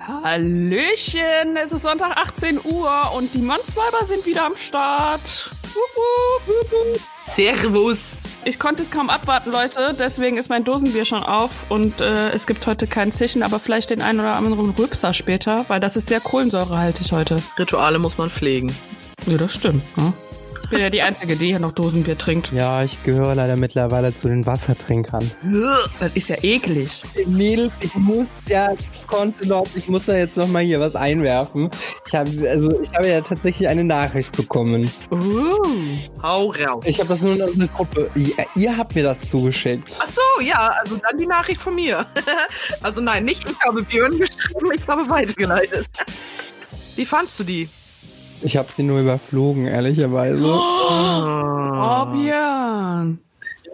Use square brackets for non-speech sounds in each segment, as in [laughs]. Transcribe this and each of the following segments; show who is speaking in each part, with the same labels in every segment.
Speaker 1: Hallöchen, es ist Sonntag 18 Uhr und die Mannsweiber sind wieder am Start.
Speaker 2: Servus.
Speaker 1: Ich konnte es kaum abwarten, Leute, deswegen ist mein Dosenbier schon auf und äh, es gibt heute kein Zischen, aber vielleicht den einen oder anderen Rübser später, weil das ist sehr kohlensäurehaltig heute.
Speaker 2: Rituale muss man pflegen.
Speaker 1: Ja, das stimmt. Ne? Ich bin ja die Einzige, die hier noch Dosenbier trinkt.
Speaker 3: Ja, ich gehöre leider mittlerweile zu den Wassertrinkern.
Speaker 1: Das ist ja eklig.
Speaker 3: Mädels, ich muss ja, Konsulot, ich muss da jetzt nochmal hier was einwerfen. Ich habe also, ich habe ja tatsächlich eine Nachricht bekommen.
Speaker 1: Uh.
Speaker 2: Hau raus.
Speaker 3: Ich habe das nur in unserer Gruppe. Ihr, ihr habt mir das zugeschickt.
Speaker 2: Ach so, ja, also dann die Nachricht von mir. [laughs] also nein, nicht ich habe Björn geschrieben, ich habe weitergeleitet. Wie fandst du die?
Speaker 3: Ich habe sie nur überflogen, ehrlicherweise.
Speaker 1: Oh, Björn.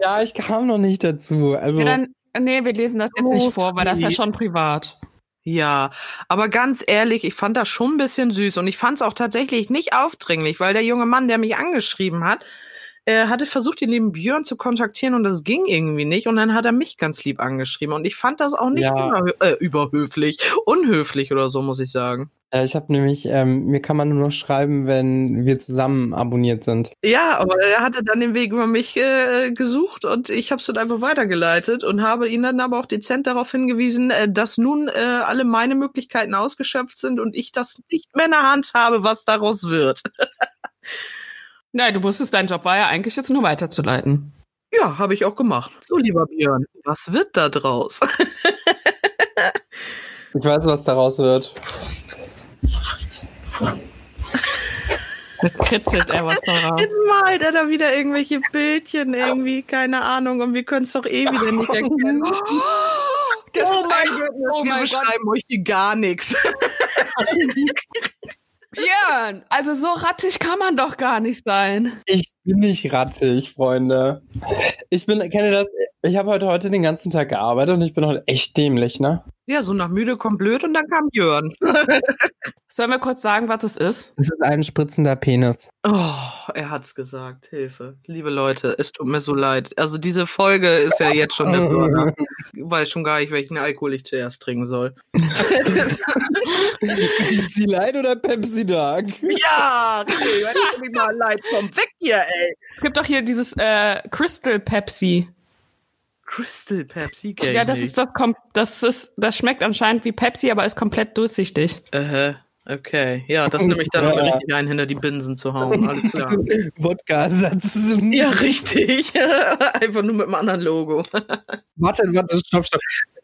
Speaker 3: Ja, ich kam noch nicht dazu. Also,
Speaker 1: Ja, dann, nee, wir lesen das jetzt nicht
Speaker 2: Oh,
Speaker 1: vor, weil das ist ja schon privat.
Speaker 2: Ja, aber ganz ehrlich, ich fand das schon ein bisschen süß und ich fand es auch tatsächlich nicht aufdringlich, weil der junge Mann, der mich angeschrieben hat, äh, hatte versucht, den lieben Björn zu kontaktieren und das ging irgendwie nicht und dann hat er mich ganz lieb angeschrieben und ich fand das auch nicht
Speaker 3: Ja.
Speaker 2: überhö äh, überhöflich, unhöflich oder so, muss ich sagen.
Speaker 3: äh, ich habe nämlich, ähm, mir kann man nur noch schreiben, wenn wir zusammen abonniert sind.
Speaker 2: Ja, aber er hatte dann den Weg über mich äh, gesucht und ich habe es dann einfach weitergeleitet und habe ihn dann aber auch dezent darauf hingewiesen, äh, dass nun äh, alle meine Möglichkeiten ausgeschöpft sind und ich das nicht mehr in der Hand habe, was daraus wird. [laughs]
Speaker 1: Nein, du wusstest, dein Job war ja eigentlich jetzt nur weiterzuleiten.
Speaker 2: Ja, habe ich auch gemacht. So, lieber Björn, was wird da draus? [laughs]
Speaker 3: Ich weiß, was daraus wird.
Speaker 1: Jetzt kritzelt er was darauf. [laughs]
Speaker 2: Jetzt malt er da wieder irgendwelche Bildchen irgendwie, keine Ahnung, und wir können es doch eh wieder nicht erkennen.
Speaker 1: Das
Speaker 2: oh
Speaker 1: ist
Speaker 2: mein
Speaker 1: ein,
Speaker 2: Gott,
Speaker 1: oh
Speaker 2: wir
Speaker 1: mein Gott.
Speaker 2: beschreiben euch hier gar nichts. [laughs]
Speaker 1: Björn, also so rattig kann man doch gar nicht sein.
Speaker 3: Ich bin nicht rattig, Freunde. Ich bin, kenne das, ich habe heute, heute den ganzen Tag gearbeitet und ich bin heute echt dämlich, ne?
Speaker 2: Ja, so nach müde kommt blöd und dann kam Björn. [laughs]
Speaker 1: Sollen wir kurz sagen, was es ist?
Speaker 3: Es ist ein spritzender Penis.
Speaker 2: Oh, er hat's gesagt. Hilfe. Liebe Leute, es tut mir so leid. Also diese Folge ist ja jetzt schon Burner. Ich [laughs] weiß schon gar nicht, welchen Alkohol ich zuerst trinken soll.
Speaker 3: Pepsi Light oder Pepsi Dark?
Speaker 2: ja, okay, wenn ich mal leid komm, weg hier, ey.
Speaker 1: Es gibt doch hier dieses äh, Crystal Pepsi.
Speaker 2: Crystal Pepsi, kenn
Speaker 1: Ja, das
Speaker 2: nicht.
Speaker 1: ist das kommt, das ist, das schmeckt anscheinend wie Pepsi, aber ist komplett durchsichtig.
Speaker 2: Äh, okay. Ja, das nehme ich dann mal [laughs]
Speaker 3: Ja.
Speaker 2: richtig ein, hinter die Binsen zu hauen. Alles klar. [laughs]
Speaker 3: Wodka-Ersatz.
Speaker 2: Ja, richtig. [laughs] Einfach nur mit einem anderen Logo.
Speaker 3: Wartet, wartet, stopp, stopp.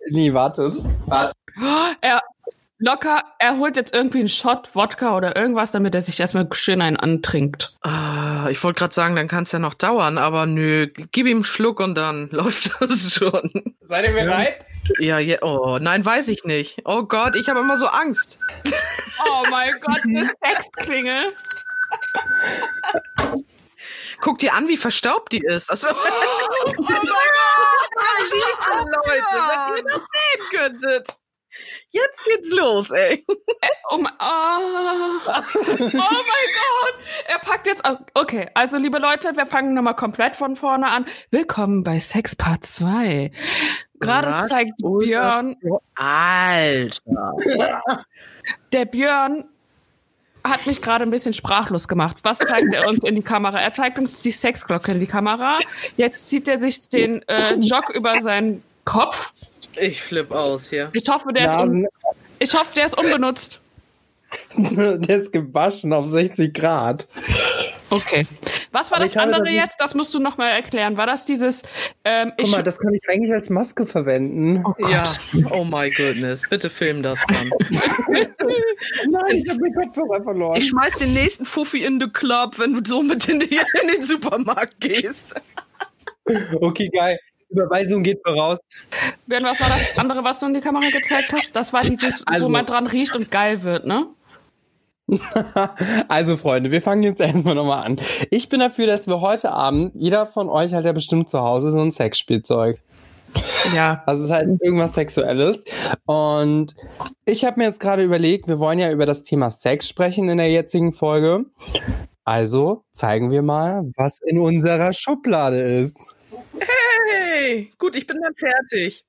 Speaker 3: Nee, wartet. Warte.
Speaker 1: Er locker, er holt jetzt irgendwie einen Shot Wodka oder irgendwas, damit er sich erstmal schön einen antrinkt.
Speaker 2: Ah, ich wollte gerade sagen, dann kann es ja noch dauern, aber nö, gib ihm einen Schluck und dann [laughs] läuft das schon.
Speaker 3: Seid ihr bereit?
Speaker 2: Ja, ja, oh, nein, weiß ich nicht. Oh Gott, ich habe immer so Angst.
Speaker 1: Oh mein Gott, eine Sexklingel.
Speaker 2: Guck dir an, wie verstaubt die ist. Also, [laughs] oh mein Gott, liebe Leute, wenn ihr das sehen könntet. Jetzt geht's los, ey.
Speaker 1: Oh mein, oh. oh mein Gott. Er packt jetzt. Okay, also liebe Leute, wir fangen nochmal komplett von vorne an. Willkommen bei Sex Part 2. Gerade
Speaker 2: Was?
Speaker 1: zeigt Björn,
Speaker 2: Alter.
Speaker 1: der Björn hat mich gerade ein bisschen sprachlos gemacht. Was zeigt er uns in die Kamera? Er zeigt uns die Sexglocke in die Kamera. Jetzt zieht er sich den äh, Jock über seinen Kopf.
Speaker 2: Ich flipp aus hier.
Speaker 1: Ich hoffe, der ist, un
Speaker 3: Nasen,
Speaker 1: ich hoffe, der ist unbenutzt. [laughs]
Speaker 3: der ist gewaschen auf 60 Grad.
Speaker 1: Okay. Was war
Speaker 3: Aber
Speaker 1: das andere
Speaker 3: das
Speaker 1: jetzt? Das musst du noch mal erklären. War das dieses? Ähm,
Speaker 3: Guck
Speaker 1: ich,
Speaker 3: mal, das kann ich eigentlich als Maske verwenden.
Speaker 1: oh Gott.
Speaker 2: Ja, oh my goodness. Bitte film das dann. [laughs]
Speaker 3: Nein, ich habe den Kopfhörer verloren.
Speaker 2: Ich schmeiß den nächsten Fuffi in the Club, wenn du so mit in, die, in den Supermarkt gehst.
Speaker 3: okay, geil. Überweisung geht voraus.
Speaker 1: Björn, was war das andere, was du in die Kamera gezeigt hast? Das war dieses,
Speaker 3: Also-
Speaker 1: wo man dran riecht und geil wird, ne? [laughs]
Speaker 3: Also, Freunde, wir fangen jetzt erstmal nochmal an. Ich bin dafür, dass wir heute Abend, jeder von euch hat ja bestimmt zu Hause so ein Sexspielzeug.
Speaker 1: Ja.
Speaker 3: Also das heißt irgendwas Sexuelles. Und ich habe mir jetzt gerade überlegt, wir wollen ja über das Thema Sex sprechen in der jetzigen Folge. Also zeigen wir mal, was in unserer Schublade ist.
Speaker 2: Hey, gut, ich bin dann fertig.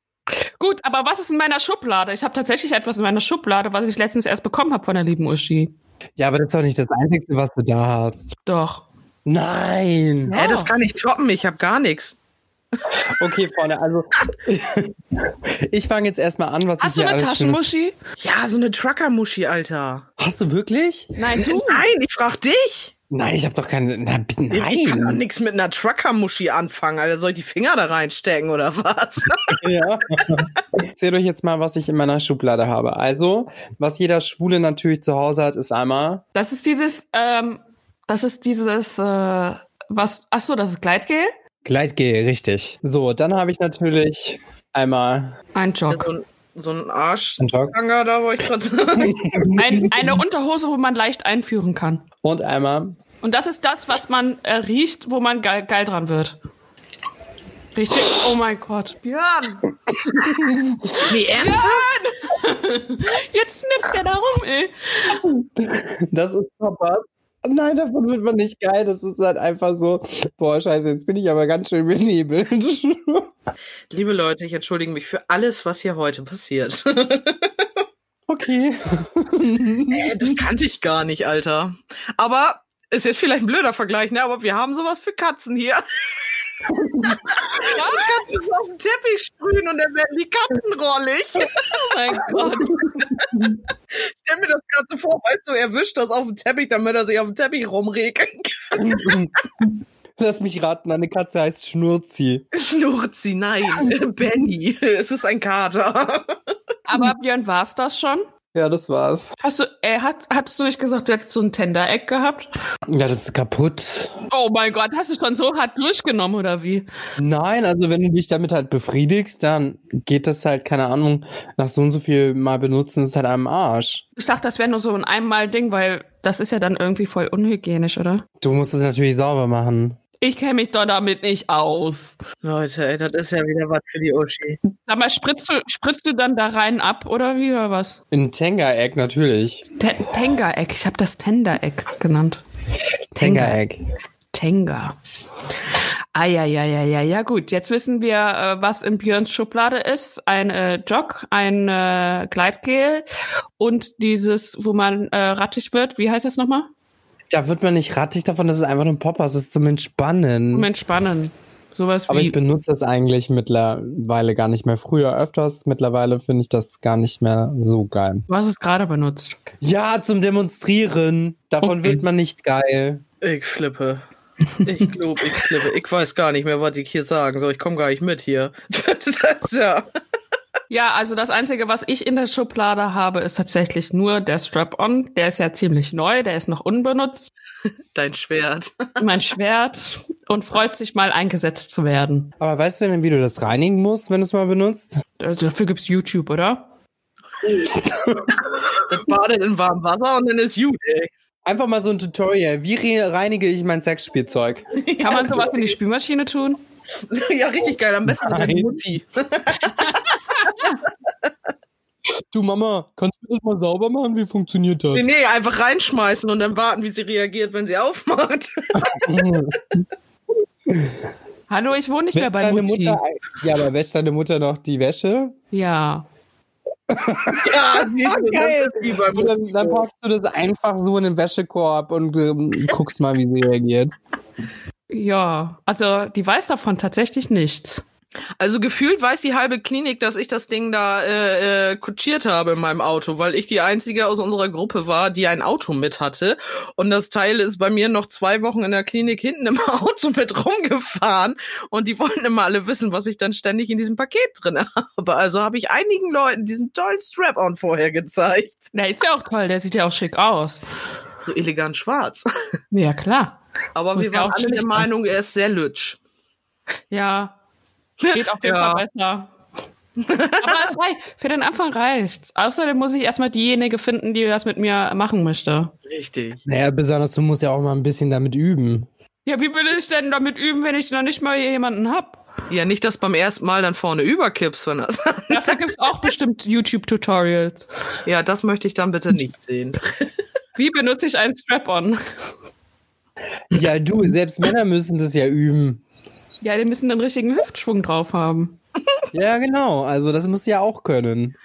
Speaker 1: Gut, aber was ist in meiner Schublade? Ich habe tatsächlich etwas in meiner Schublade, was ich letztens erst bekommen habe von der lieben Uschi.
Speaker 3: Ja, aber das ist doch nicht das Einzige, was du da hast.
Speaker 1: Doch.
Speaker 3: Nein.
Speaker 2: Hä, das kann ich toppen, ich habe gar nichts.
Speaker 3: Okay, Freunde, also [laughs] ich fange jetzt erstmal an, was
Speaker 1: Hast
Speaker 3: ich
Speaker 1: du
Speaker 3: hier
Speaker 1: eine
Speaker 3: alles schon-
Speaker 1: Taschenmuschi?
Speaker 2: Ja, so eine Trucker-Muschi, Alter.
Speaker 3: Hast du wirklich?
Speaker 1: Nein, du.
Speaker 2: Nein, ich frag dich.
Speaker 3: Nein, ich habe doch keine. Na, bitte,
Speaker 2: Ich kann doch
Speaker 3: nein.
Speaker 2: nichts mit einer Trucker-Muschi anfangen, Alter. Soll ich die Finger da reinstecken oder was? [laughs]
Speaker 3: Ja. Ich erzähle euch jetzt mal, was ich in meiner Schublade habe. Also, was jeder Schwule natürlich zu Hause hat, ist einmal.
Speaker 1: Das ist dieses, ähm, das ist dieses, äh, was, ach so, das ist Gleitgel?
Speaker 3: Gleitgel, richtig. So, dann habe ich natürlich einmal
Speaker 1: Ein Jog.
Speaker 2: ein, so ein Arsch.
Speaker 3: einen Jog
Speaker 2: da wollte ich gerade [laughs] [laughs] sagen.
Speaker 1: Ein, eine Unterhose, wo man leicht einführen kann.
Speaker 3: und einmal.
Speaker 1: Und das ist das, was man äh, riecht, wo man geil, geil dran wird. Richtig? Oh mein Gott. Björn!
Speaker 2: Nee, ernsthaft?
Speaker 1: Jetzt schnippt der da rum, ey.
Speaker 3: Das ist Papa. Nein, davon wird man nicht geil. Das ist halt einfach so. Boah, scheiße, jetzt bin ich aber ganz schön benebelt.
Speaker 2: Liebe Leute, ich entschuldige mich für alles, was hier heute passiert.
Speaker 3: Okay.
Speaker 2: Äh, das kannte ich gar nicht, Alter. Aber ist jetzt vielleicht ein blöder Vergleich, ne? Aber wir haben sowas für Katzen hier. [laughs] Katzen ist auf den Teppich sprühen und dann werden die Katzen rollig. [laughs]
Speaker 1: Oh mein Gott.
Speaker 2: Stell mir das gerade so vor, weißt du, er wischt das auf den Teppich, damit er sich auf den Teppich rumregeln kann. [laughs]
Speaker 3: Lass mich raten, eine Katze heißt Schnurzi.
Speaker 2: Schnurzi, nein. Benny, es ist ein Kater.
Speaker 1: Aber Björn, war's das schon?
Speaker 3: Ja, das war's.
Speaker 1: Hast du, äh, hat, hattest du nicht gesagt, du hättest so ein Tender-Eck gehabt?
Speaker 3: Ja, das ist kaputt.
Speaker 1: Oh mein Gott, hast du schon so hart durchgenommen oder wie?
Speaker 3: Nein, also wenn du dich damit halt befriedigst, dann geht das halt, keine Ahnung, nach so und so viel Mal benutzen, ist halt am Arsch.
Speaker 1: Ich dachte, das wäre nur so ein Einmal-Ding, weil das ist ja dann irgendwie voll unhygienisch, oder?
Speaker 3: Du musst es natürlich sauber machen.
Speaker 1: Ich kenne mich doch damit nicht aus.
Speaker 2: Leute, ey, das ist ja wieder was für die Uschi.
Speaker 1: Sag mal, spritzt du, spritzt du dann da rein ab oder wie oder was?
Speaker 3: In Tenga-Egg natürlich.
Speaker 1: Te- Tenga-Eck. Ich habe das Tender-Eck genannt.
Speaker 3: Tenga-Egg.
Speaker 1: Tenga. Ah, ja, ja, ja, ja, ja, gut. Jetzt wissen wir, äh, was in Björns Schublade ist. Ein äh, Jog, ein äh, Gleitgel und dieses, wo man äh, rattig wird. Wie heißt das nochmal?
Speaker 3: Da wird man nicht rattig davon, das ist einfach nur ein Popper, das ist zum Entspannen.
Speaker 1: Zum Entspannen. Sowas
Speaker 3: Aber
Speaker 1: wie.
Speaker 3: ich benutze das eigentlich mittlerweile gar nicht mehr. Früher öfters, mittlerweile finde ich das gar nicht mehr so geil.
Speaker 1: Du hast es gerade benutzt.
Speaker 3: Ja, zum Demonstrieren. Davon
Speaker 1: Okay.
Speaker 3: wird man nicht geil.
Speaker 2: Ich flippe. Ich glaube, ich flippe. Ich weiß gar nicht mehr, was ich hier sagen soll. Ich komme gar nicht mit hier. [laughs] Das ist ja.
Speaker 1: Ja, also das Einzige, was ich in der Schublade habe, ist tatsächlich nur der Strap-on. Der ist ja ziemlich neu, der ist noch unbenutzt. [laughs]
Speaker 2: Dein Schwert. [laughs]
Speaker 1: Mein Schwert und freut sich mal eingesetzt zu werden.
Speaker 3: Aber weißt du denn, wie du das reinigen musst, wenn du es mal benutzt?
Speaker 1: Äh, Dafür gibt's YouTube, oder?
Speaker 2: Das badet in warmem Wasser und dann ist gut, ey.
Speaker 3: Einfach mal so ein Tutorial. Wie re reinige ich mein Sexspielzeug?
Speaker 1: Kann man sowas in die Spülmaschine tun? [laughs]
Speaker 2: Ja, richtig geil. Am besten mit
Speaker 3: Nein.
Speaker 2: der Mutti.
Speaker 3: Du Mama, kannst du das mal sauber machen? Wie funktioniert das?
Speaker 2: Nee, nee, einfach reinschmeißen und dann warten, wie sie reagiert, wenn sie aufmacht. [laughs]
Speaker 1: Hallo, ich wohne nicht mehr bei
Speaker 3: deine
Speaker 1: Mutti.
Speaker 3: Mutter, ja, aber wäscht deine Mutter noch die Wäsche?
Speaker 1: Ja.
Speaker 2: Ja, [laughs] die ist
Speaker 3: geil.
Speaker 2: Wie bei
Speaker 3: Und dann, dann packst du das einfach so in den Wäschekorb und ähm, guckst mal, wie sie reagiert.
Speaker 1: Ja. Also, die weiß davon tatsächlich nichts.
Speaker 2: Also gefühlt weiß die halbe Klinik, dass ich das Ding da äh, äh, kutschiert habe in meinem Auto, weil ich die einzige aus unserer Gruppe war, die ein Auto mit hatte. Und das Teil ist bei mir noch zwei Wochen in der Klinik hinten im [laughs] Auto mit rumgefahren. Und die wollten immer alle wissen, was ich dann ständig in diesem Paket drin habe. Also habe ich einigen Leuten diesen tollen Strap-on vorher gezeigt.
Speaker 1: Der ist ja auch toll, der sieht ja auch schick aus.
Speaker 2: So elegant schwarz.
Speaker 1: Ja, klar.
Speaker 2: Aber
Speaker 1: Muss
Speaker 2: wir waren
Speaker 1: auch
Speaker 2: alle der. Meinung, er ist sehr lütsch.
Speaker 1: Ja. Geht auf jeden
Speaker 2: Ja.
Speaker 1: Fall besser. [laughs] Aber es reicht. Für den Anfang reicht's. Außerdem muss ich erstmal diejenige finden, die das mit mir machen möchte.
Speaker 2: Richtig.
Speaker 3: Naja, besonders du musst ja auch mal ein bisschen damit üben.
Speaker 1: Ja, wie will ich denn damit üben, wenn ich noch nicht mal jemanden hab?
Speaker 2: Ja, nicht, dass beim ersten Mal dann vorne überkippst, wenn das. [laughs]
Speaker 1: Dafür gibt's auch bestimmt YouTube-Tutorials.
Speaker 2: Ja, das möchte ich dann bitte nicht sehen. [laughs]
Speaker 1: Wie benutze ich einen Strap-on?
Speaker 3: Ja, du, selbst Männer müssen das ja üben.
Speaker 1: Ja, die müssen den richtigen Hüftschwung drauf haben.
Speaker 3: Ja, genau. Also das musst du ja auch können.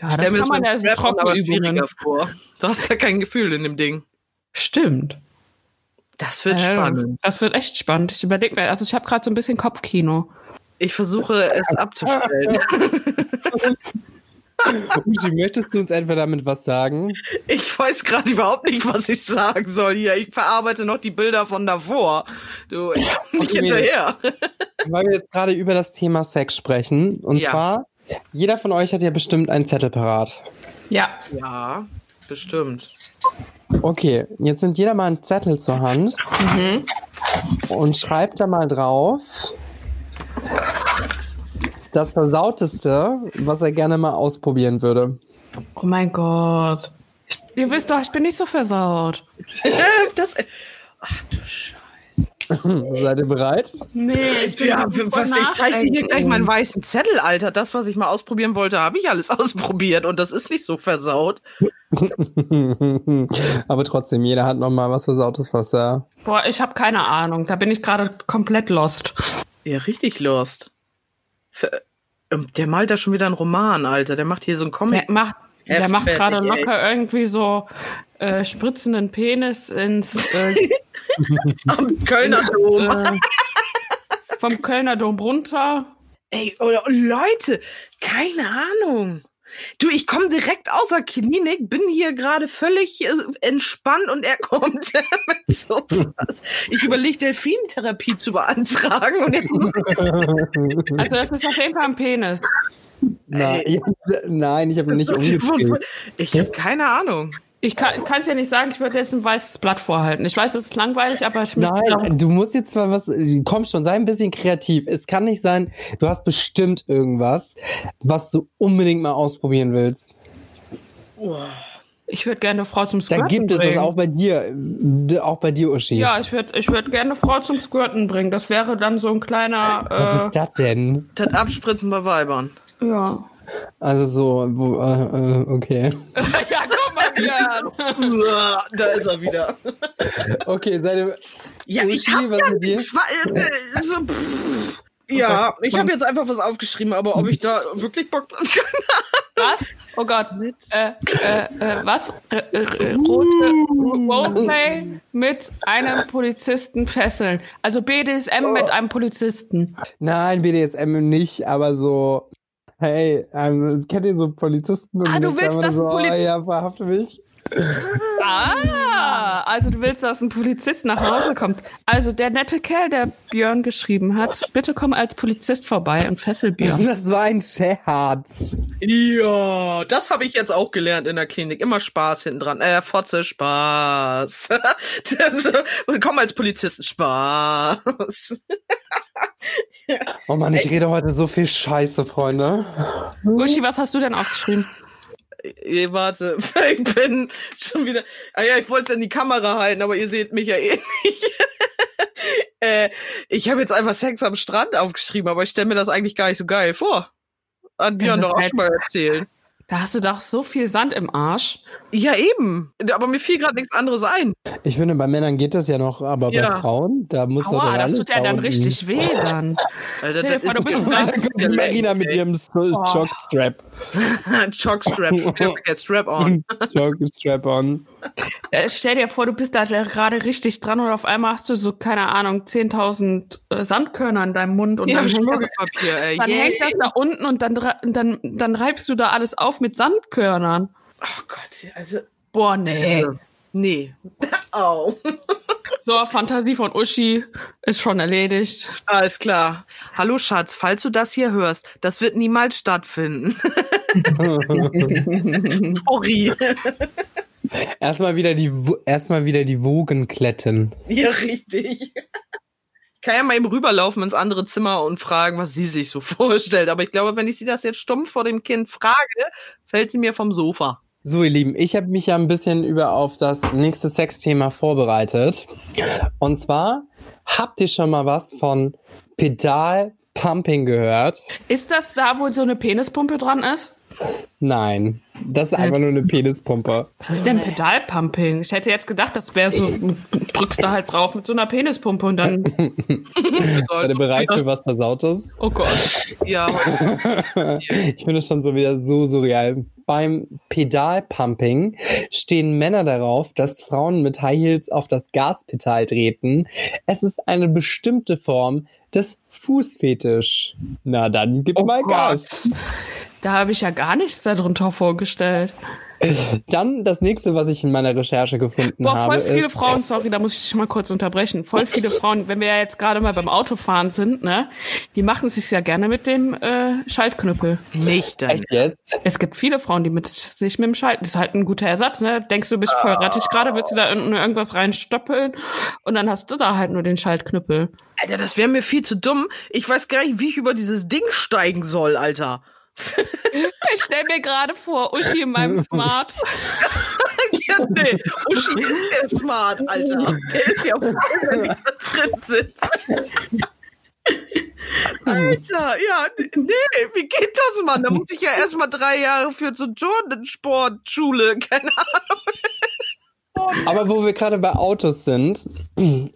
Speaker 1: Ja,
Speaker 2: Stell mir
Speaker 1: das kann man ja
Speaker 2: schwieriger vor. Du hast ja kein Gefühl in dem Ding.
Speaker 1: Stimmt.
Speaker 2: Das wird
Speaker 1: Äh,
Speaker 2: spannend.
Speaker 1: Das wird echt spannend. Ich überlege mir, also ich habe gerade so ein bisschen Kopfkino.
Speaker 2: Ich versuche es abzustellen. [laughs] [laughs]
Speaker 3: Uschi, möchtest du uns etwa damit was sagen?
Speaker 2: Ich weiß gerade überhaupt nicht, was ich sagen soll hier. Ich verarbeite noch die Bilder von davor. Du, ich komm nicht
Speaker 3: Okay.
Speaker 2: hinterher.
Speaker 3: Weil wir jetzt gerade über das Thema Sex sprechen. Und
Speaker 2: Ja.
Speaker 3: zwar, jeder von euch hat ja bestimmt einen Zettel parat.
Speaker 1: Ja.
Speaker 2: Ja, bestimmt.
Speaker 3: Okay, jetzt nimmt jeder mal einen Zettel zur Hand und schreibt da mal drauf das Versauteste, was er gerne mal ausprobieren würde.
Speaker 1: Oh mein Gott. Ihr wisst doch, ich bin nicht so versaut.
Speaker 2: Das, ach du Scheiße.
Speaker 3: Seid ihr bereit?
Speaker 1: Nee, ich bin
Speaker 2: Ja, was, ich zeige dir hier gleich meinen weißen Zettel, Alter. Das, was ich mal ausprobieren wollte, habe ich alles [laughs] ausprobiert. Und das ist nicht so versaut. [laughs]
Speaker 3: Aber trotzdem, jeder hat noch mal was Versautes, was er...
Speaker 1: Boah, ich habe keine Ahnung. Da bin ich gerade komplett lost.
Speaker 2: Ja, richtig lost. Ver- Der malt da schon wieder einen Roman, Alter. Der macht hier so einen
Speaker 1: Der
Speaker 2: Comic.
Speaker 1: macht, der macht gerade
Speaker 2: ey.
Speaker 1: locker irgendwie so äh, spritzenden Penis ins äh, [laughs]
Speaker 2: Am Kölner Dom.
Speaker 1: äh, vom Kölner Dom runter.
Speaker 2: Ey, oder Leute, keine Ahnung. Du, ich komme direkt aus der Klinik, bin hier gerade völlig äh, entspannt und er [laughs] kommt mit sowas. Ich überlege, Delfintherapie zu beantragen und [laughs]
Speaker 1: Also das ist auf jeden Fall ein Penis.
Speaker 3: Nein, ich, nein, ich habe nicht umgedreht.
Speaker 2: Ich habe keine Ahnung.
Speaker 1: Ich kann es ja nicht sagen, ich würde jetzt ein weißes Blatt vorhalten. Ich weiß, es ist langweilig, aber ich müsste
Speaker 3: Nein, du musst jetzt mal was, komm schon, sei ein bisschen kreativ. Es kann nicht sein, du hast bestimmt irgendwas, was du unbedingt mal ausprobieren willst.
Speaker 1: ich würde gerne eine Frau zum
Speaker 3: Da
Speaker 1: Squirten
Speaker 3: gibt es das
Speaker 1: bringen.
Speaker 3: auch bei dir, auch bei dir, Uschi.
Speaker 1: Ja, ich würde ich würd gerne eine Frau zum Squirten bringen. Das wäre dann so ein kleiner,
Speaker 3: Was
Speaker 1: äh,
Speaker 3: ist das denn?
Speaker 2: Das Abspritzen bei Weibern.
Speaker 1: ja.
Speaker 3: Also so, wo, äh, äh, okay. [laughs]
Speaker 1: ja,
Speaker 2: Uah, [laughs] da ist er wieder.
Speaker 3: Okay, ihr,
Speaker 2: Ja, ich
Speaker 3: Uschi,
Speaker 2: habe
Speaker 3: was
Speaker 2: ja nichts. äh, äh, so. Ja, ich habe jetzt einfach was aufgeschrieben, aber ob ich da wirklich Bock drauf habe. [laughs]
Speaker 1: Was? Oh Gott. Äh, äh, äh, was? R r rote Roleplay mit einem Polizisten fesseln. Also BDSM mit einem Polizisten.
Speaker 3: nein, BDSM nicht, aber so, hey, ähm, kennt ihr so Polizisten? und
Speaker 1: Ah, du willst, dass
Speaker 3: so,
Speaker 1: ein Poliz-
Speaker 3: oh, ja, verhafte mich.
Speaker 1: Ah, also du willst, dass ein Polizist nach Hause kommt. Also der nette Kerl, der Björn geschrieben hat, bitte komm als Polizist vorbei und fessel Björn.
Speaker 3: Das war ein Scherz.
Speaker 2: Ja, das habe ich jetzt auch gelernt in der Klinik. Immer Spaß hinten dran. Äh, Fotze, Spaß. [laughs] Das, komm als Polizisten, Spaß.
Speaker 3: Oh Mann, ich rede heute so viel Scheiße, Freunde.
Speaker 1: Uschi, was hast du denn aufgeschrieben?
Speaker 2: Eh, warte, [laughs] ich bin schon wieder. Ah ja, ich wollte es in die Kamera halten, aber ihr seht mich ja eh nicht. [laughs] äh, ich habe jetzt einfach Sex am Strand aufgeschrieben, aber ich stelle mir das eigentlich gar nicht so geil vor. Hat Björn doch auch
Speaker 1: halt-
Speaker 2: schon mal erzählt.
Speaker 1: Da hast du doch so viel Sand im Arsch.
Speaker 2: Ja, eben. Aber mir fiel gerade nichts anderes ein.
Speaker 3: Ich finde, bei Männern geht das ja noch, aber
Speaker 2: Ja.
Speaker 3: bei Frauen, da muss doch
Speaker 1: Aua,
Speaker 3: dann
Speaker 1: das
Speaker 3: alles
Speaker 1: tut ja dann richtig weh dann. [laughs]
Speaker 2: Alter,
Speaker 1: Stell dir [laughs]
Speaker 2: das
Speaker 1: vor, du
Speaker 2: ist
Speaker 1: bist da-
Speaker 3: Da kommt die Marina mit ihrem so Jockstrap. [laughs]
Speaker 2: Jockstrap, schon wieder vergessen, Strap on.
Speaker 3: Jockstrap on.
Speaker 1: Äh, stell dir vor, du bist da gerade richtig dran und auf einmal hast du so, keine Ahnung, 10.000 äh, Sandkörner in deinem Mund und
Speaker 2: Ja,
Speaker 1: dann, [laughs] hängt das,
Speaker 2: Schmirgelpapier, ey.
Speaker 1: dann
Speaker 2: Yay.
Speaker 1: hängt das da unten und dann, dann, dann reibst du da alles auf mit Sandkörnern.
Speaker 2: Oh Gott, also.
Speaker 1: Boah, nee.
Speaker 2: Nee. [laughs] Au.
Speaker 1: So, Fantasie von Uschi ist schon erledigt.
Speaker 2: Alles klar. Hallo Schatz, falls du das hier hörst, das wird niemals stattfinden. [laughs] Sorry.
Speaker 3: Erstmal wieder die, erstmal wieder die Wogen kletten.
Speaker 2: Ja, richtig. Ich kann ja mal eben rüberlaufen ins andere Zimmer und fragen, was sie sich so [laughs] vorstellt. Aber ich glaube, wenn ich sie das jetzt stumpf vor dem Kind frage, fällt sie mir vom Sofa.
Speaker 3: So, ihr Lieben, ich habe mich ja ein bisschen über auf das nächste Sexthema vorbereitet. Und zwar, habt ihr schon mal was von Pedal Pumping gehört?
Speaker 1: Ist das da, wo so eine Penispumpe dran ist?
Speaker 3: Nein, das ist einfach nur eine Penispumpe.
Speaker 1: Was ist denn Pedalpumping? Ich hätte jetzt gedacht, das wäre so, du drückst da halt drauf mit so einer Penispumpe und dann, [laughs]
Speaker 3: Seid ihr bereit für was Versautes?
Speaker 1: oh Gott.
Speaker 2: Ja,
Speaker 3: Ich finde es schon so wieder so surreal. Beim Pedalpumping stehen Männer darauf, dass Frauen mit High Heels auf das Gaspedal treten. Es ist eine bestimmte Form des Fußfetisch. Na dann gib mal Gas.
Speaker 1: Da habe ich ja gar nichts darunter vorgestellt.
Speaker 3: Dann das nächste, was ich in meiner Recherche gefunden
Speaker 1: Boah,
Speaker 3: habe.
Speaker 1: voll viele
Speaker 3: ist,
Speaker 1: Frauen, sorry, da muss ich dich mal kurz unterbrechen. Voll [laughs] viele Frauen, wenn wir ja jetzt gerade mal beim Autofahren sind, ne, die machen sich ja gerne mit dem äh, Schaltknüppel.
Speaker 2: nicht dann.
Speaker 3: Echt jetzt?
Speaker 1: Es gibt viele Frauen, die mit sich mit dem Schalt, das ist halt ein guter Ersatz, ne? Denkst du, bist voll rattig gerade, willst du da irgend- irgendwas reinstoppeln und dann hast du da halt nur den Schaltknüppel.
Speaker 2: Alter, das wäre mir viel zu dumm. Ich weiß gar nicht, wie ich über dieses Ding steigen soll, Alter.
Speaker 1: Ich stell mir gerade vor, Uschi in meinem Smart. [laughs]
Speaker 2: Ja, nee. Uschi ist der smart, Alter. Der ist ja voll, wenn ich da drin sitze. Alter, ja, nee, wie geht das, Mann? Da muss ich ja erstmal drei Jahre für zur Turnsportschule, keine Ahnung.
Speaker 3: Aber wo wir gerade bei Autos sind,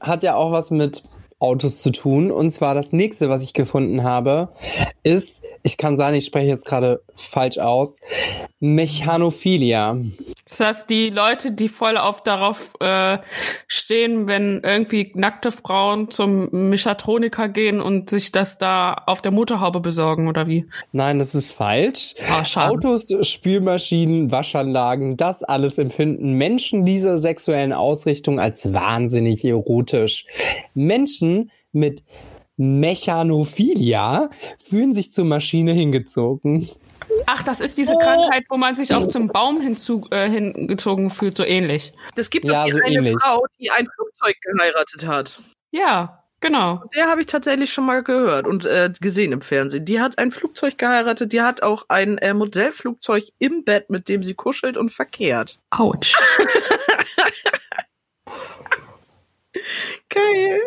Speaker 3: hat ja auch was mit Autos zu tun. Und zwar das nächste, was ich gefunden habe, ist, ich kann sagen, ich spreche jetzt gerade falsch aus, Mechanophilia.
Speaker 1: Das heißt, die Leute, die voll auf darauf äh, stehen, wenn irgendwie nackte Frauen zum Mechatroniker gehen und sich das da auf der Motorhaube besorgen, oder wie?
Speaker 3: Nein, das ist falsch.
Speaker 1: Ah.
Speaker 3: Autos, Spülmaschinen, Waschanlagen, das alles empfinden Menschen dieser sexuellen Ausrichtung als wahnsinnig erotisch. Menschen mit Mechanophilia fühlen sich zur Maschine hingezogen.
Speaker 1: Ach, das ist diese Krankheit, wo man sich auch zum Baum hinzu, äh, hingezogen fühlt, so ähnlich.
Speaker 2: Das gibt
Speaker 3: Ja, so
Speaker 2: eine
Speaker 3: ähnlich.
Speaker 2: Frau, die ein Flugzeug geheiratet hat.
Speaker 1: Ja, genau.
Speaker 2: Der habe ich tatsächlich schon mal gehört und äh, gesehen im Fernsehen. Die hat ein Flugzeug geheiratet, die hat auch ein äh, Modellflugzeug im Bett, mit dem sie kuschelt und verkehrt.
Speaker 1: Autsch. [laughs]
Speaker 2: Geil.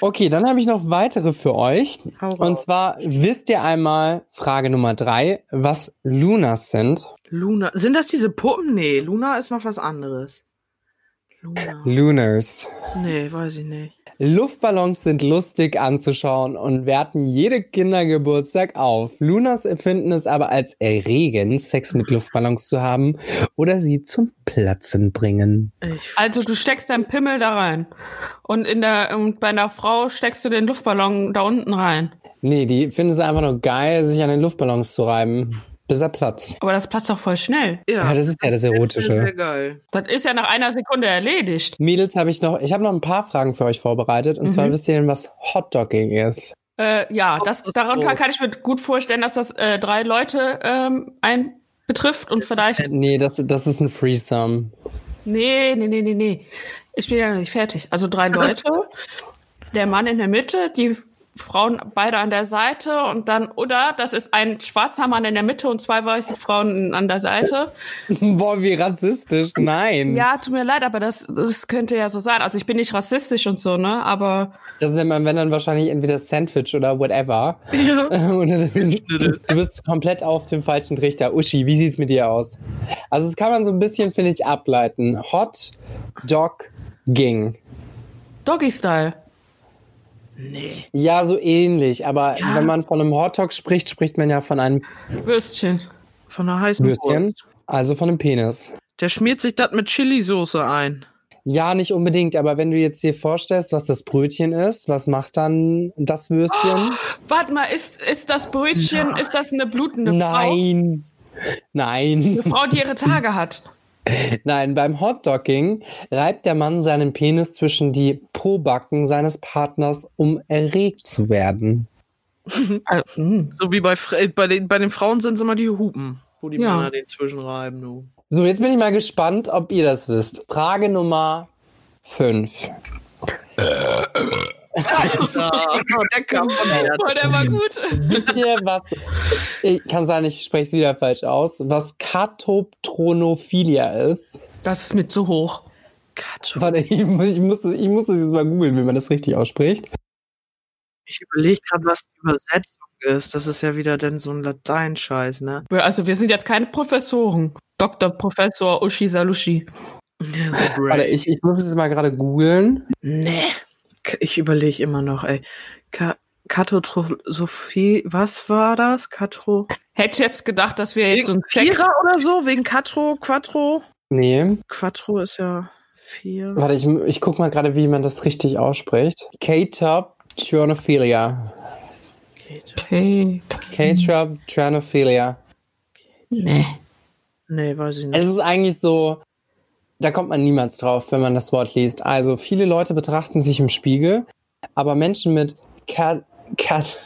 Speaker 3: Okay, dann habe ich noch weitere für euch. Und zwar wisst ihr einmal, Frage Nummer drei, was Lunas sind?
Speaker 2: Luna. Sind das diese Puppen? Nee, Luna ist noch was anderes. Luna.
Speaker 3: Lunars.
Speaker 2: Nee, weiß ich nicht.
Speaker 3: Luftballons sind lustig anzuschauen und werten jede Kindergeburtstag auf. Lunas empfinden es aber als erregend, Sex mit Luftballons zu haben oder sie zum Platzen bringen.
Speaker 1: Also du steckst deinen Pimmel da rein. Und in der und bei einer Frau steckst du den Luftballon da unten rein.
Speaker 3: Nee, die finden es einfach nur geil, sich an den Luftballons zu reiben, bis er platzt.
Speaker 1: Aber das platzt doch voll schnell.
Speaker 3: Ja, das ist ja das Erotische.
Speaker 2: sehr geil.
Speaker 1: Das ist ja nach einer Sekunde erledigt.
Speaker 3: Mädels, habe ich noch, ich habe noch ein paar Fragen für euch vorbereitet. Und zwar wisst ihr denn, was Hotdogging ist?
Speaker 1: Äh, ja, das,
Speaker 2: das
Speaker 1: daran kann, kann ich mir gut vorstellen, dass das äh, drei Leute ähm, ein betrifft und vielleicht.
Speaker 3: Nee, das, das ist ein Threesome.
Speaker 1: Nee, nee, nee, nee, nee. Ich bin ja noch nicht fertig. Also drei [laughs] Leute, der Mann in der Mitte, die Frauen beide an der Seite und dann, oder das ist ein schwarzer Mann in der Mitte und zwei weiße Frauen an der Seite. [laughs]
Speaker 3: Boah, wie rassistisch. Nein.
Speaker 1: Ja, tut mir leid, aber das, das könnte ja so sein. Also ich bin nicht rassistisch und so, ne? Aber
Speaker 3: Das nennt man, wenn dann wahrscheinlich entweder Sandwich oder whatever. Ja. [laughs] Du bist komplett auf dem falschen Trichter. Uschi, wie sieht's mit dir aus? Also, das kann man so ein bisschen, finde ich, ableiten. Hot Dog Ging.
Speaker 1: Doggy-Style.
Speaker 2: Nee.
Speaker 3: Ja, so ähnlich. Aber
Speaker 1: Ja.
Speaker 3: wenn man von einem Hotdog spricht, spricht man ja von einem
Speaker 1: Würstchen.
Speaker 2: Von einer heißen
Speaker 3: Würstchen.
Speaker 2: Wurst.
Speaker 3: Also von einem Penis.
Speaker 2: Der schmiert sich das mit Chili-Soße ein.
Speaker 3: Ja, nicht unbedingt, aber wenn du jetzt dir vorstellst, was das Brötchen ist, was macht dann das Würstchen?
Speaker 1: Warte mal, ist, ist das Brötchen, ist das eine blutende
Speaker 3: Nein. Nein.
Speaker 1: Frau? Frau, die ihre Tage hat. [laughs]
Speaker 3: Nein, beim Hotdogging reibt der Mann seinen Penis zwischen die Pobacken seines Partners, um erregt zu werden. [laughs]
Speaker 1: Also, hm.
Speaker 2: So wie bei, bei, den, bei den Frauen sind es immer die Hupen, wo die
Speaker 1: Ja.
Speaker 2: Männer den zwischenreiben. Du.
Speaker 3: So, jetzt bin ich mal gespannt, ob ihr das wisst. Frage Nummer 5. [laughs]
Speaker 2: Ja, der kam von [laughs] mir.
Speaker 1: Der war gut.
Speaker 3: Ich kann sagen, ich spreche es wieder falsch aus. Was Katoptronophilia ist.
Speaker 1: Das ist mir zu hoch.
Speaker 2: Gott.
Speaker 3: Warte, ich muss, ich muss, das, ich muss das jetzt mal googeln, wie man das richtig ausspricht.
Speaker 2: Ich überlege gerade, was die Übersetzung ist. Das ist ja wieder dann so ein Lateinscheiß, ne?
Speaker 1: Also wir sind jetzt keine Professoren. Dr. Professor Ushi Salushi.
Speaker 3: Warte, ich, ich muss es mal gerade googeln.
Speaker 2: Nee. Ich überlege immer noch, ey. Ka Katrosophie, was war das? Katro.
Speaker 1: Hätte jetzt gedacht, dass wir jetzt so ein Sex.
Speaker 2: Vierer oder so, wegen Katro, Quattro.
Speaker 3: Nee.
Speaker 2: Quattro ist ja vier.
Speaker 3: Warte, ich, ich guck mal gerade, wie man das richtig ausspricht. K-Top Tronophilia.
Speaker 1: Okay.
Speaker 3: K-Top Tronophilia.
Speaker 1: Nee.
Speaker 2: Nee, weiß ich nicht.
Speaker 3: Es ist eigentlich so, da kommt man niemals drauf, wenn man das Wort liest. Also viele Leute betrachten sich im Spiegel, aber Menschen mit Cat [laughs] Cat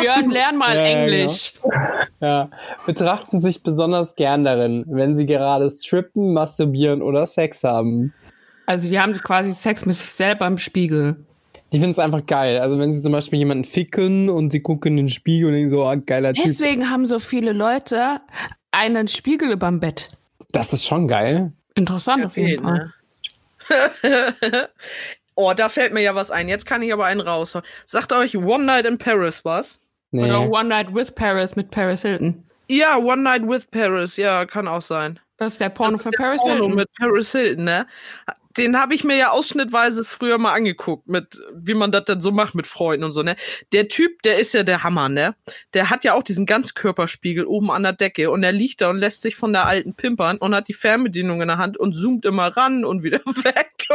Speaker 1: Björn, lern mal [laughs]
Speaker 3: Ja,
Speaker 1: Englisch.
Speaker 3: ja, betrachten sich besonders gern darin, wenn sie gerade strippen, masturbieren oder Sex haben.
Speaker 1: Also die haben quasi Sex mit sich selber im Spiegel.
Speaker 3: Die finden es einfach geil. Also wenn sie zum Beispiel jemanden ficken und sie gucken in den Spiegel und denken so, ah, geiler Typ.
Speaker 1: Deswegen haben so viele Leute einen Spiegel überm Bett.
Speaker 3: Das ist schon geil.
Speaker 1: Interessant auf jeden Fall.
Speaker 2: ne? [laughs] oh, da fällt mir ja was ein. Jetzt kann ich aber einen raushauen. Sagt euch One Night in Paris was?
Speaker 3: Nee.
Speaker 1: Oder One Night with Paris mit Paris Hilton.
Speaker 2: Ja, One Night with Paris. Ja, kann auch sein.
Speaker 1: Das ist der Porno
Speaker 2: Das
Speaker 1: von
Speaker 2: ist der
Speaker 1: Paris
Speaker 2: Porno
Speaker 1: Hilton.
Speaker 2: mit Paris Hilton, ne? Den habe ich mir ja ausschnittweise früher mal angeguckt, mit wie man das dann so macht mit Freunden und so, ne? Der Typ, der ist ja der Hammer, ne? Der hat ja auch diesen Ganzkörperspiegel oben an der Decke und er liegt da und lässt sich von der alten pimpern und hat die Fernbedienung in der Hand und zoomt immer ran und wieder [laughs] weg.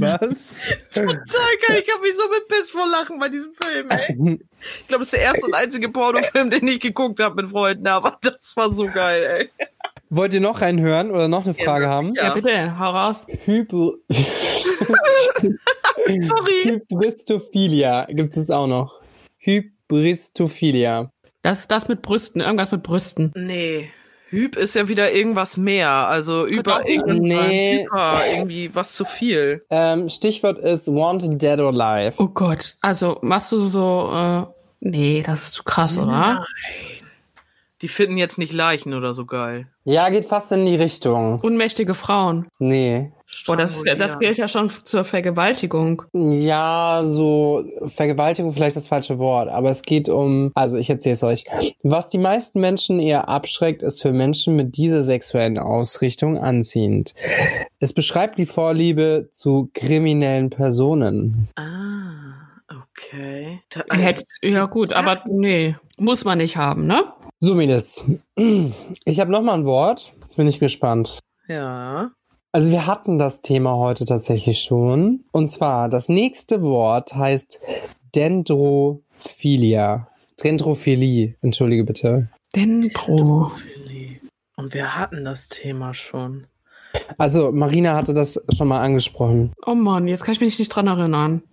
Speaker 3: Was?
Speaker 2: Zeig, ich habe mich so mit Piss vor Lachen bei diesem Film, ey. Ich glaube, es ist der erste und einzige Pornofilm, den ich geguckt habe mit Freunden, aber das war so geil, ey.
Speaker 3: Wollt ihr noch einen hören oder noch eine Frage haben?
Speaker 1: ja, bitte, hau raus.
Speaker 3: Hypo
Speaker 2: Sorry. [laughs]
Speaker 3: Hybristophilia gibt es auch noch. Hybristophilia.
Speaker 1: Das ist das mit Brüsten, irgendwas mit Brüsten.
Speaker 2: Nee. Hüb ist ja wieder irgendwas mehr. Also über irgendwann
Speaker 3: Nee.
Speaker 2: Hyper, irgendwie was zu viel.
Speaker 3: Ähm, Stichwort ist Wanted Dead or Alive.
Speaker 1: Oh Gott, also machst du so, äh, nee, das ist zu krass, oder?
Speaker 2: Die finden jetzt nicht Leichen oder so geil.
Speaker 3: Ja, geht fast in die Richtung.
Speaker 1: Unmächtige Frauen.
Speaker 3: Nee.
Speaker 1: Oh, das, ist, ja- das gilt ja schon zur Vergewaltigung.
Speaker 3: Ja, so Vergewaltigung vielleicht das falsche Wort, aber es geht um, also ich erzähle es euch. Was die meisten Menschen eher abschreckt, ist für Menschen mit dieser sexuellen Ausrichtung anziehend. Es beschreibt die Vorliebe zu kriminellen Personen.
Speaker 2: Ah, okay. Da,
Speaker 1: Hätt, ja gut, aber nee, muss man nicht haben, ne?
Speaker 3: So, Mädels. Ich habe noch mal ein Wort. Jetzt bin ich gespannt.
Speaker 2: ja.
Speaker 3: Also wir hatten das Thema heute tatsächlich schon. Und zwar, das nächste Wort heißt Dendrophilia. Dendrophilie, entschuldige bitte.
Speaker 1: Dendro.
Speaker 2: Und wir hatten das Thema schon.
Speaker 3: Also Marina hatte das schon mal angesprochen.
Speaker 1: Oh Mann, jetzt kann ich mich nicht dran erinnern.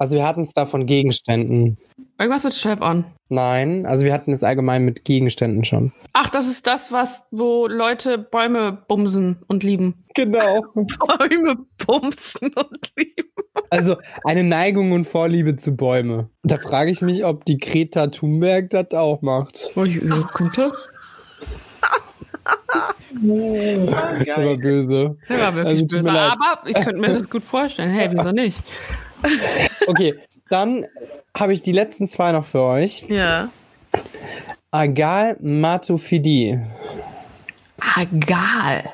Speaker 3: Also wir hatten es da von Gegenständen.
Speaker 1: Irgendwas mit Strap-on.
Speaker 3: Nein, also wir hatten es allgemein mit Gegenständen schon.
Speaker 1: Ach, das ist das, was, wo Leute Bäume bumsen und lieben.
Speaker 3: Genau. [laughs]
Speaker 2: Bäume bumsen und lieben.
Speaker 3: Also eine Neigung und Vorliebe zu Bäume. Da frage ich mich, ob die Greta Thunberg das auch macht.
Speaker 1: Oh, ja, könnte.
Speaker 3: Aber böse.
Speaker 1: Der war wirklich
Speaker 3: Also,
Speaker 1: böse. Aber ich könnte mir das gut vorstellen. Hey, wieso nicht?
Speaker 3: Okay, dann habe ich die letzten zwei noch für euch.
Speaker 2: Ja.
Speaker 3: Agalmatophidie.
Speaker 1: Ah, egal.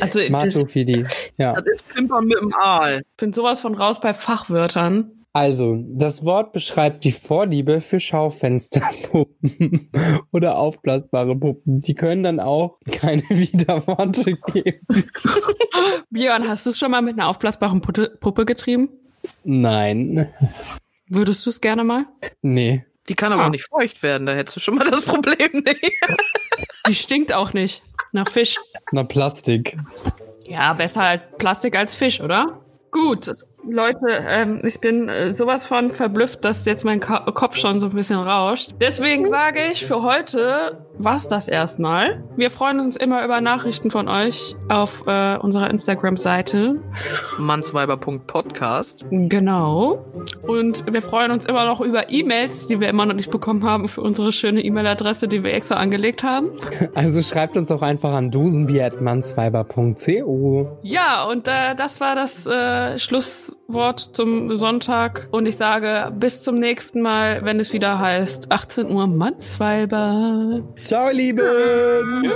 Speaker 1: Also, das, ich
Speaker 3: Matophidie. Ja.
Speaker 2: Das ist Pimpern mit dem Aal.
Speaker 1: bin sowas von raus bei Fachwörtern.
Speaker 3: Also, das Wort beschreibt die Vorliebe für Schaufensterpuppen [laughs] oder aufblasbare Puppen. Die können dann auch keine [laughs] Widerworte geben.
Speaker 1: Björn, hast du es schon mal mit einer aufblasbaren Puppe getrieben?
Speaker 3: Nein.
Speaker 1: Würdest du es gerne mal?
Speaker 3: Nee.
Speaker 2: Die kann aber
Speaker 1: Ah.
Speaker 2: auch nicht feucht werden, da hättest du schon mal das Problem nicht.
Speaker 1: Die stinkt auch nicht. Nach Fisch.
Speaker 3: Na, Plastik.
Speaker 1: Ja, besser halt Plastik als Fisch, oder? Gut. Leute, ähm, ich bin äh, sowas von verblüfft, dass jetzt mein Ka Kopf schon so ein bisschen rauscht. Deswegen sage ich, für heute war's das erstmal. Wir freuen uns immer über Nachrichten von euch auf äh, unserer Instagram-Seite.
Speaker 2: Mannsweiber.podcast.
Speaker 1: Genau. Und wir freuen uns immer noch über E-Mails, die wir immer noch nicht bekommen haben für unsere schöne E-Mail-Adresse, die wir extra angelegt haben. [laughs]
Speaker 3: Also schreibt uns auch einfach an dosenbier.mannsweiber.co.
Speaker 1: Ja, und äh, das war das äh, Schlusswort zum Sonntag. Und ich sage bis zum nächsten Mal, wenn es wieder heißt 18 Uhr Mannsweiber.
Speaker 3: Ciao, Ciao, Lieben.
Speaker 1: Ja.